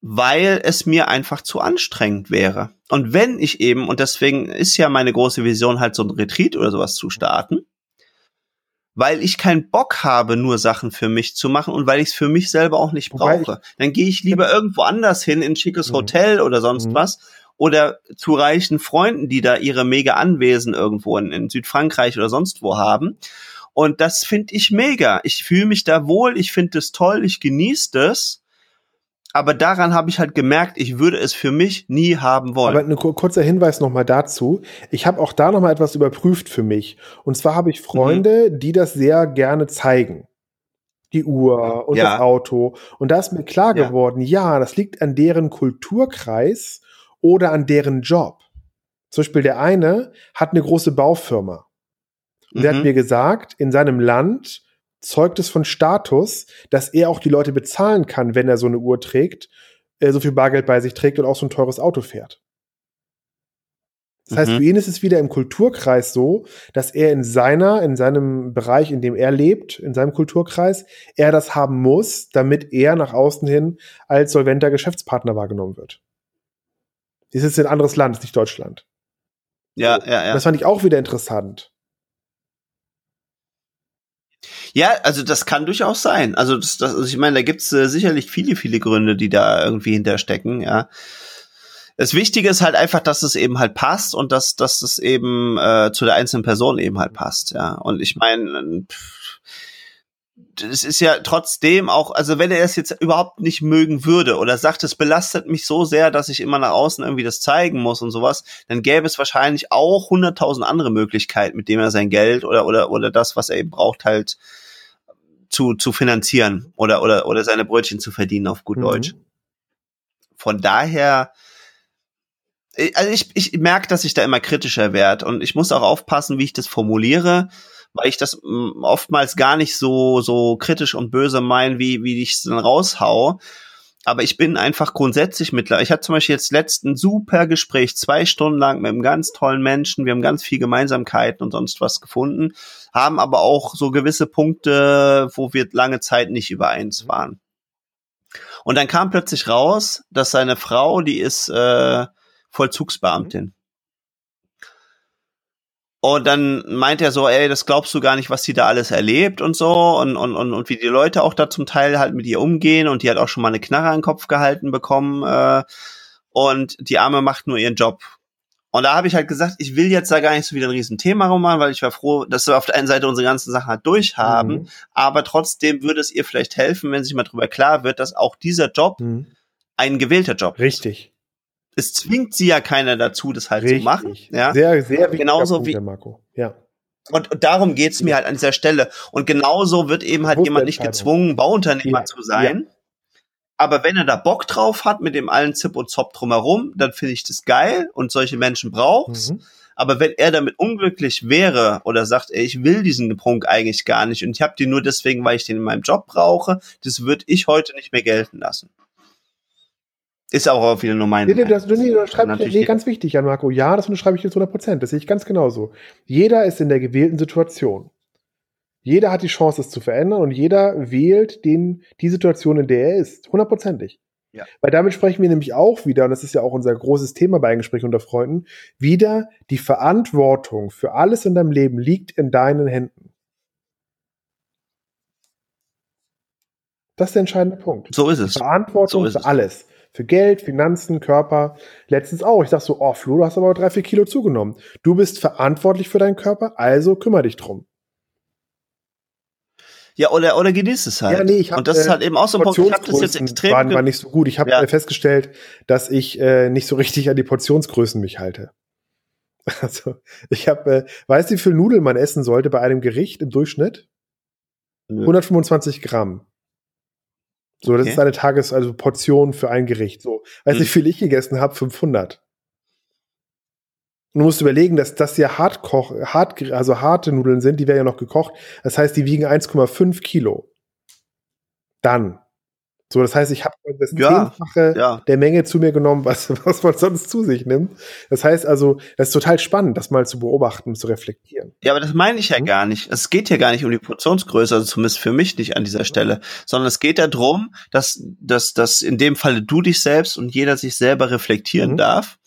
weil es mir einfach zu anstrengend wäre. Und wenn ich eben, und deswegen ist ja meine große Vision halt so ein Retreat oder sowas zu starten, weil ich keinen Bock habe, nur Sachen für mich zu machen und weil ich es für mich selber auch nicht brauche. Dann gehe ich lieber irgendwo anders hin, in ein schickes mhm. Hotel oder sonst mhm. was oder zu reichen Freunden, die da ihre mega Anwesen irgendwo in, in Südfrankreich oder sonst wo haben. Und das finde ich mega. Ich fühle mich da wohl, ich finde es toll, ich genieße das aber daran habe ich halt gemerkt, ich würde es für mich nie haben wollen. Aber ein kurzer Hinweis nochmal dazu. Ich habe auch da nochmal etwas überprüft für mich. Und zwar habe ich Freunde, mhm. die das sehr gerne zeigen. Die Uhr und ja. das Auto. Und da ist mir klar ja. geworden, ja, das liegt an deren Kulturkreis oder an deren Job. Zum Beispiel der eine hat eine große Baufirma. Und mhm. der hat mhm. mir gesagt, in seinem Land zeugt es von Status, dass er auch die Leute bezahlen kann, wenn er so eine Uhr trägt, äh, so viel Bargeld bei sich trägt und auch so ein teures Auto fährt. Das heißt, mhm. für ihn ist es wieder im Kulturkreis so, dass er in seiner, in seinem Bereich, in dem er lebt, in seinem Kulturkreis, er das haben muss, damit er nach außen hin als solventer Geschäftspartner wahrgenommen wird. Das ist ein anderes Land, nicht Deutschland. Ja, ja, ja. Das fand ich auch wieder interessant. Ja, also das kann durchaus sein. Also, das, das, also ich meine, da gibt's äh, sicherlich viele, viele Gründe, die da irgendwie hinterstecken, ja. Das Wichtige ist halt einfach, dass es eben halt passt und dass, dass es eben äh, zu der einzelnen Person eben halt passt, ja. Und ich meine, es ist ja trotzdem auch, also wenn er es jetzt überhaupt nicht mögen würde oder sagt, es belastet mich so sehr, dass ich immer nach außen irgendwie das zeigen muss und sowas, dann gäbe es wahrscheinlich auch hunderttausend andere Möglichkeiten, mit dem er sein Geld oder oder oder das, was er eben braucht, halt zu, zu finanzieren oder, oder, oder seine Brötchen zu verdienen auf gut mhm. Deutsch. Von daher, äh, also ich, ich merke, dass ich da immer kritischer werde und ich muss auch aufpassen, wie ich das formuliere, weil ich das mm, oftmals gar nicht so, so kritisch und böse mein, wie, wie ich es dann raushau aber ich bin einfach grundsätzlich mittlerweile. Ich hatte zum Beispiel jetzt letzten super Gespräch, zwei Stunden lang mit einem ganz tollen Menschen. Wir haben ganz viel Gemeinsamkeiten und sonst was gefunden, haben aber auch so gewisse Punkte, wo wir lange Zeit nicht übereins waren. Und dann kam plötzlich raus, dass seine Frau, die ist äh, Vollzugsbeamtin. Und dann meint er so, ey, das glaubst du gar nicht, was sie da alles erlebt und so und, und, und, und wie die Leute auch da zum Teil halt mit ihr umgehen und die hat auch schon mal eine Knarre an den Kopf gehalten bekommen äh, und die Arme macht nur ihren Job. Und da habe ich halt gesagt, ich will jetzt da gar nicht so wieder ein Riesenthema rummachen, weil ich war froh, dass wir auf der einen Seite unsere ganzen Sachen halt durchhaben, mhm. aber trotzdem würde es ihr vielleicht helfen, wenn sich mal drüber klar wird, dass auch dieser Job mhm. ein gewählter Job ist. Richtig es zwingt sie ja keiner dazu, das halt Richtig. zu machen. Ja? Sehr, sehr wichtig. Genauso Punkt, wie, Marco. Ja. Und, und darum geht's mir halt an dieser Stelle. Und genauso wird eben halt jemand nicht gezwungen, Bauunternehmer ja. zu sein. Ja. Aber wenn er da Bock drauf hat mit dem allen Zip und Zop drumherum, dann finde ich das geil und solche Menschen braucht's. Mhm. Aber wenn er damit unglücklich wäre oder sagt, ey, ich will diesen Punkt eigentlich gar nicht und ich habe den nur deswegen, weil ich den in meinem Job brauche, das würde ich heute nicht mehr gelten lassen. Ist auch wieder nur mein. Nee, nee, das, nee, das schreibe ich, nee, ganz wichtig, Jan Marco. Ja, das unterschreibe ich jetzt 100 Prozent. Das sehe ich ganz genauso. Jeder ist in der gewählten Situation. Jeder hat die Chance, es zu verändern und jeder wählt den, die Situation, in der er ist. Hundertprozentig. Ja. Weil damit sprechen wir nämlich auch wieder, und das ist ja auch unser großes Thema bei Gesprächen unter Freunden, wieder die Verantwortung für alles in deinem Leben liegt in deinen Händen. Das ist der entscheidende Punkt. So ist es. Die Verantwortung so ist für alles. Für Geld, Finanzen, Körper. Letztens auch. Ich sag so, oh Flo, du hast aber drei, vier Kilo zugenommen. Du bist verantwortlich für deinen Körper, also kümmere dich drum. Ja, oder, oder genieß es halt. Ja, nee, ich hab, und das ist halt eben auch so ein Punkt, ich habe das jetzt extrem. Waren, war nicht so gut. Ich habe ja. festgestellt, dass ich äh, nicht so richtig an die Portionsgrößen mich halte. Also, ich habe, äh, weißt du, wie viel Nudeln man essen sollte bei einem Gericht im Durchschnitt? Ja. 125 Gramm. So, das okay. ist eine Tages-, also Portion für ein Gericht. So, weißt du, hm. wie viel ich gegessen habe? 500. Und du musst überlegen, dass das ja Hartkoch, hart, also harte Nudeln sind, die werden ja noch gekocht. Das heißt, die wiegen 1,5 Kilo. Dann. So, das heißt, ich habe das Ja, Zehnfache ja. der Menge zu mir genommen, was, was man sonst zu sich nimmt. Das heißt also, das ist total spannend, das mal zu beobachten, zu reflektieren. Ja, aber das meine ich ja Mhm. gar nicht. Es geht ja gar nicht um die Portionsgröße, also zumindest für mich nicht an dieser Stelle, sondern es geht darum, dass, dass, dass in dem Falle du dich selbst und jeder sich selber reflektieren Mhm. darf.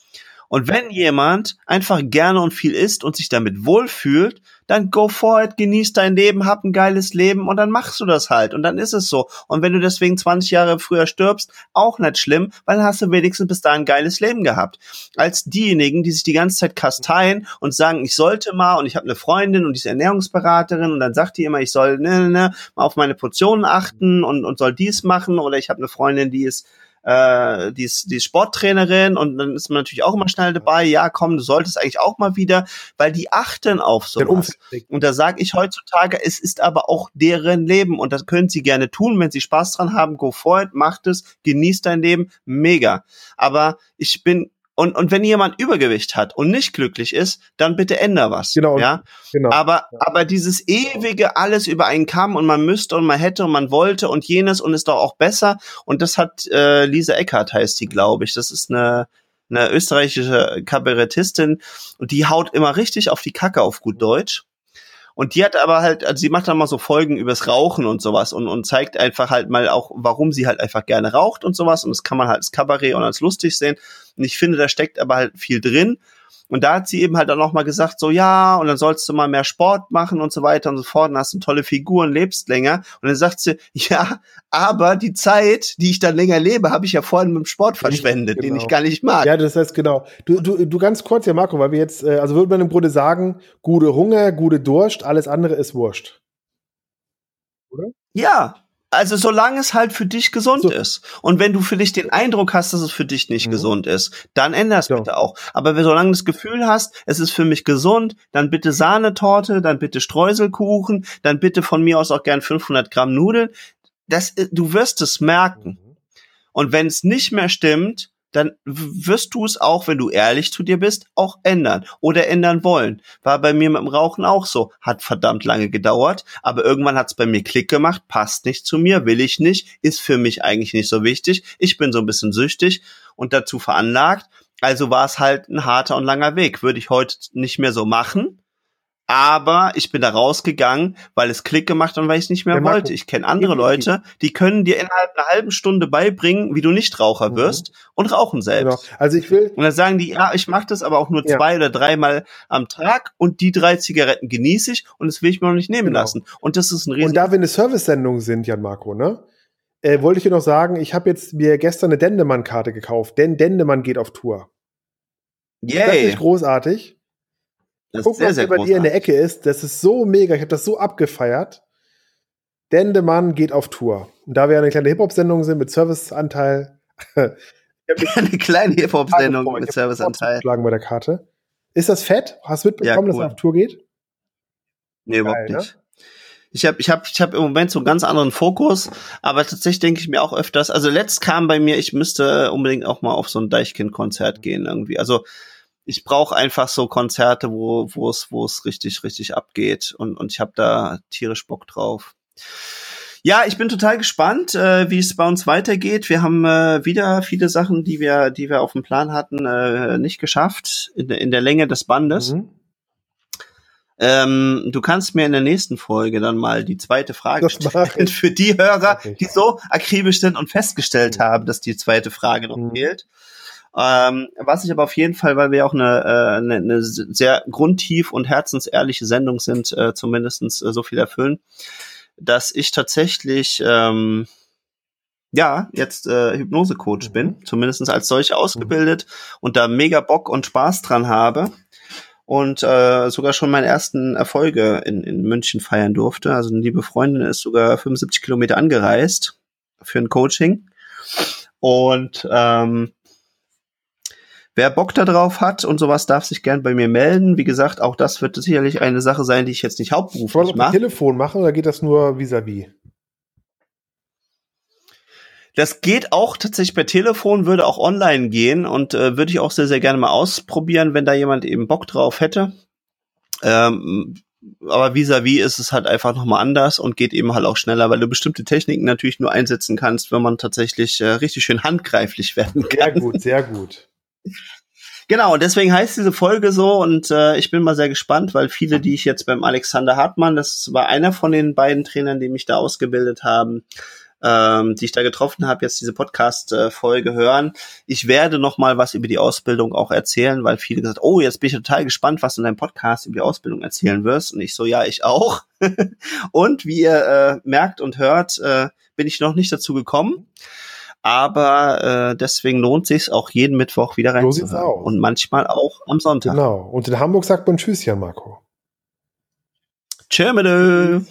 Und wenn jemand einfach gerne und viel isst und sich damit wohlfühlt, dann go for it, genieß dein Leben, hab ein geiles Leben und dann machst du das halt und dann ist es so. Und wenn du deswegen 20 Jahre früher stirbst, auch nicht schlimm, weil dann hast du wenigstens bis dahin ein geiles Leben gehabt. Als diejenigen, die sich die ganze Zeit kasteien und sagen, ich sollte mal und ich habe eine Freundin und die ist Ernährungsberaterin und dann sagt die immer, ich soll ne, ne, ne, mal auf meine Portionen achten und, und soll dies machen oder ich habe eine Freundin, die ist äh, die ist, die ist Sporttrainerin und dann ist man natürlich auch immer schnell dabei, ja komm, du solltest eigentlich auch mal wieder, weil die achten auf sowas. Und da sage ich heutzutage, es ist aber auch deren Leben und das können sie gerne tun, wenn sie Spaß dran haben, go for it, macht es, genießt dein Leben, mega. Aber ich bin und, und wenn jemand Übergewicht hat und nicht glücklich ist, dann bitte änder was. Genau. Ja? Genau. Aber, aber dieses ewige alles über einen Kamm und man müsste und man hätte und man wollte und jenes und ist doch auch besser. Und das hat äh, Lisa Eckhardt heißt die, glaube ich. Das ist eine, eine österreichische Kabarettistin und die haut immer richtig auf die Kacke auf gut Deutsch. Und die hat aber halt, also sie macht dann mal so Folgen übers Rauchen und sowas und, und zeigt einfach halt mal auch, warum sie halt einfach gerne raucht und sowas. Und das kann man halt als Kabarett und als lustig sehen. Und ich finde, da steckt aber halt viel drin. Und da hat sie eben halt auch noch mal gesagt, so ja, und dann sollst du mal mehr Sport machen und so weiter und so fort, und hast eine tolle Figur und lebst länger. Und dann sagt sie, ja, aber die Zeit, die ich dann länger lebe, habe ich ja vorhin mit dem Sport verschwendet, den genau. ich gar nicht mag. Ja, das heißt genau. Du, du, du ganz kurz, ja, Marco, weil wir jetzt, äh, also würde man im Grunde sagen, gute Hunger, gute Durst, alles andere ist Wurscht. Ja, also solange es halt für dich gesund So. ist. Und wenn du für dich den Eindruck hast, dass es für dich nicht Mhm. gesund ist, dann änder es Ja. bitte auch. Aber wenn solange du das Gefühl hast, es ist für mich gesund, dann bitte Sahnetorte, dann bitte Streuselkuchen, dann bitte von mir aus auch gern 500 Gramm Nudeln. Das, äh, du wirst es merken. Und wenn es nicht mehr stimmt, dann wirst du es auch, wenn du ehrlich zu dir bist, auch ändern oder ändern wollen. War bei mir mit dem Rauchen auch so. Hat verdammt lange gedauert, aber irgendwann hat es bei mir Klick gemacht, passt nicht zu mir, will ich nicht, ist für mich eigentlich nicht so wichtig. Ich bin so ein bisschen süchtig und dazu veranlagt. Also war es halt ein harter und langer Weg. Würde ich heute nicht mehr so machen. Aber ich bin da rausgegangen, weil es Klick gemacht hat und weil ich es nicht mehr Ja, wollte. Ich kenne andere. Leute, die können dir innerhalb einer halben Stunde beibringen, wie du Nichtraucher Mhm. wirst und rauchen Genau. selbst. Also ich will, Und dann sagen die, ja, ich mache das aber auch nur Ja. zwei oder dreimal am Tag und die drei Zigaretten genieße ich und das will ich mir noch nicht nehmen Genau. lassen. Und das ist ein riesen und da wir eine Service-Sendung sind, Jan Marco, ne? Äh, wollte ich dir noch sagen, ich habe jetzt mir gestern eine Dendemann-Karte gekauft, denn Dendemann geht auf Tour. Das ist Yay. nicht großartig. Das Guck, ist sehr, was sehr hier bei dir in der. Ecke ist. Das ist so mega. Ich habe das so abgefeiert. Dendemann geht auf Tour. Und da wir eine kleine Hip-Hop-Sendung sind mit Serviceanteil, Eine kleine Hip-Hop-Sendung mit Serviceanteil. zugeschlagen bei der Karte. Ist das fett? Hast du mitbekommen, Ja, dass cool. er auf Tour geht? Nee, überhaupt Geil, ne? nicht. Ich habe ich hab, ich hab im Moment so einen ganz anderen Fokus, aber tatsächlich denke ich mir auch öfters, also letzt kam bei mir, ich müsste unbedingt auch mal auf so ein Deichkind-Konzert gehen irgendwie. Also ich brauche einfach so Konzerte, wo wo es wo es richtig richtig abgeht und und ich habe da tierisch Bock drauf. Ja, ich bin total gespannt, äh, wie es bei uns weitergeht. Wir haben äh, wieder viele Sachen, die wir die wir auf dem Plan hatten, äh, nicht geschafft in, der- in der Länge des Bandes. Mhm. Ähm, du kannst mir in der nächsten Folge dann mal die zweite Frage Das stellen für die Hörer, die so akribisch sind und festgestellt Mhm. haben, dass die zweite Frage noch Mhm. fehlt. Ähm, was ich aber auf jeden Fall, weil wir auch eine, äh, eine, eine sehr grundtief und herzensehrliche Sendung sind, äh, zumindestens äh, so viel erfüllen, dass ich tatsächlich ähm, ja jetzt äh, Hypnosecoach Mhm. bin, zumindestens als solche ausgebildet und da mega Bock und Spaß dran habe und äh, sogar schon meine ersten Erfolge in, in München feiern durfte. Also eine liebe Freundin ist sogar 75 Kilometer angereist für ein Coaching. Und ähm, wer Bock da drauf hat und sowas, darf sich gern bei mir melden. Wie gesagt, auch das wird sicherlich eine Sache sein, die ich jetzt nicht Soll hauptberuflich das per mache. Telefon machen oder geht das nur vis-à-vis? Das geht auch tatsächlich per Telefon, würde auch online gehen und äh, würde ich auch sehr, sehr gerne mal ausprobieren, wenn da jemand eben Bock drauf hätte. Ähm, aber vis-à-vis -vis ist es halt einfach nochmal anders und geht eben halt auch schneller, weil du bestimmte Techniken natürlich nur einsetzen kannst, wenn man tatsächlich äh, richtig schön handgreiflich werden kann. Sehr gut, sehr gut. Genau, deswegen heißt diese Folge so und äh, ich bin mal sehr gespannt, weil viele, die ich jetzt beim Alexander Hartmann, das war einer von den beiden Trainern, die mich da ausgebildet haben, ähm, die ich da getroffen habe, jetzt diese Podcast-Folge hören. Ich werde noch mal was über die Ausbildung auch erzählen, weil viele gesagt, oh, jetzt bin ich total gespannt, was du in deinem Podcast über die Ausbildung erzählen wirst. Und ich so, ja, ich auch. und wie ihr äh, merkt und hört, äh, bin ich noch nicht dazu gekommen aber äh, deswegen lohnt sich auch jeden Mittwoch wieder reinzuhören. So und manchmal auch am Sonntag. Genau. Und in Hamburg sagt man Tschüss, Jan Marco. Tschö,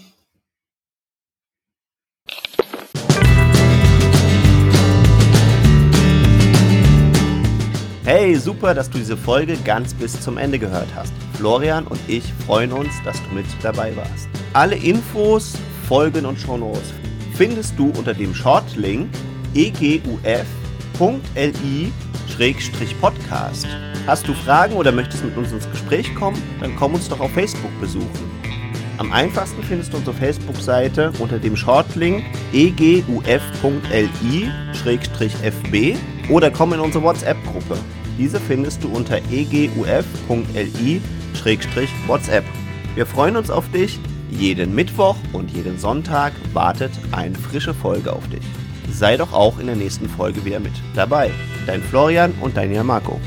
Hey, super, dass du diese Folge ganz bis zum Ende gehört hast. Florian und ich freuen uns, dass du mit dabei warst. Alle Infos, Folgen und Shownotes findest du unter dem Shortlink eguf.li-podcast. Hast du Fragen oder möchtest mit uns ins Gespräch kommen? Dann komm uns doch auf Facebook besuchen. Am einfachsten findest du unsere Facebook-Seite unter dem Shortlink eguf.li-fb oder komm in unsere WhatsApp-Gruppe. Diese findest du unter eguf.li-whatsapp. Wir freuen uns auf dich. Jeden Mittwoch und jeden Sonntag wartet eine frische Folge auf dich sei doch auch in der nächsten Folge wieder mit dabei. Dein Florian und dein Jan Marco.